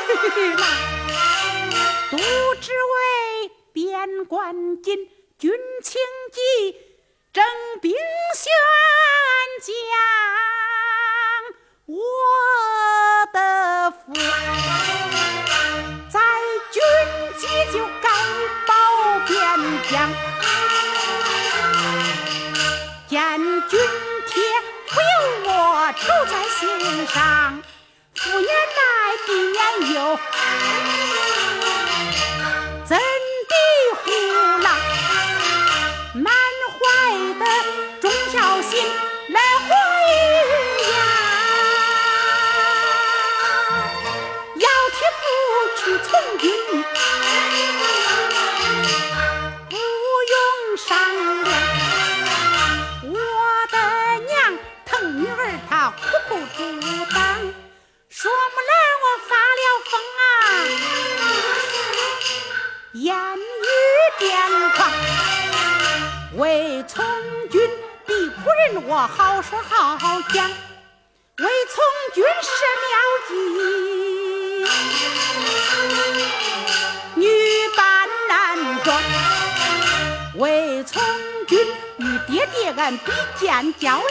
啦，都只为边关紧，军情急，征兵宣将我的父，在军机就该保边疆，见军帖不由我愁在心上。复年来，必年忧，我好说好讲，为从军设妙计，女扮男装，为从军与爹爹俺比剑较量。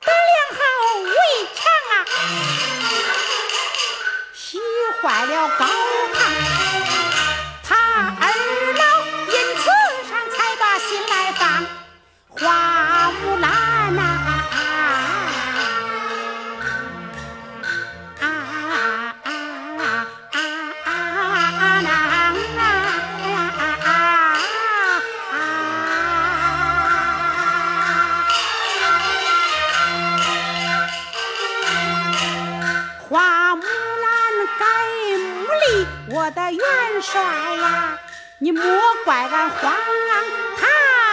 得良好为强啊，喜坏了高堂，元帅呀，你莫怪俺荒唐啊！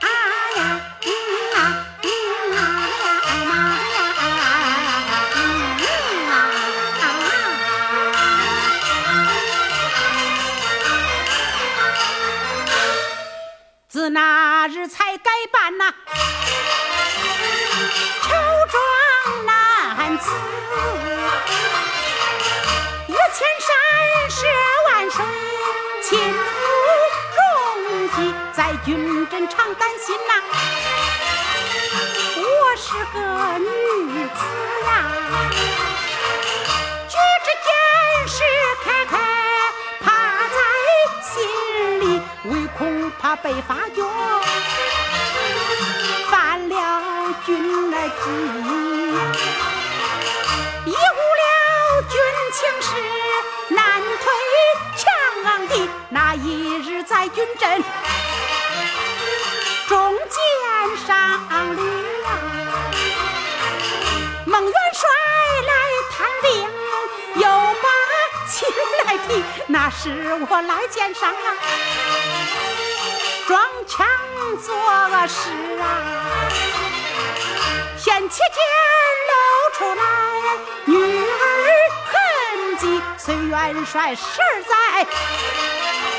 哎呀，嗯啊，嗯啊呀，妈呀，嗯啊，自那日才改办呐，乔装男子。千山十万水，亲赴戎狄，在军阵常担心呐。我是个女子呀，举止见识开开，怕在心里，唯恐怕被发觉，犯了军的纪。那一日，在军阵中间上领啊，孟元帅来探病，又把亲来提，那时我来见上啊，装腔作势啊，贤妻见露出来，女儿。随元帅十载，转回